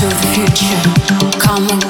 to the future. Come on.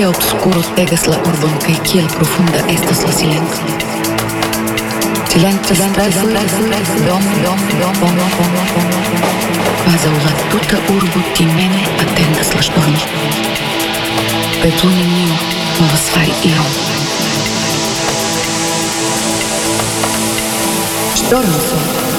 Qué oscuros pegas la urban, que qué profunda estas la silencio. Silencio, silencio, dom, dom, dom, dom, dom, dom, Пазал ла тута урбо ти мене, а тендас ла шпорно. Петлуни мио, мова свари иром. Шторно сон.